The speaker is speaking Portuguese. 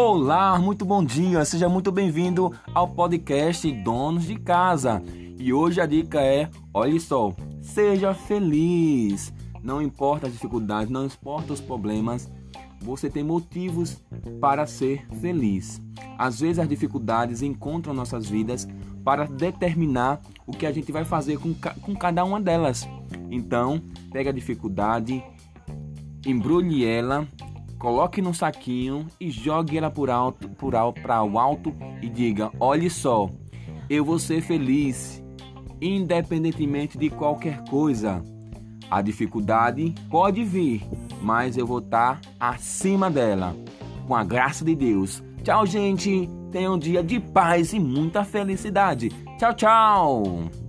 Olá, muito bom dia, seja muito bem-vindo ao podcast Donos de Casa. E hoje a dica é: olhe só, seja feliz. Não importa as dificuldades, não importa os problemas, você tem motivos para ser feliz. Às vezes as dificuldades encontram nossas vidas para determinar o que a gente vai fazer com, com cada uma delas. Então, pega a dificuldade, embrulhe ela, coloque num saquinho e jogue ela por alto, por alto, para o alto e diga: "Olhe só, eu vou ser feliz, independentemente de qualquer coisa. A dificuldade pode vir, mas eu vou estar acima dela, com a graça de Deus. Tchau, gente. Tenha um dia de paz e muita felicidade. Tchau, tchau.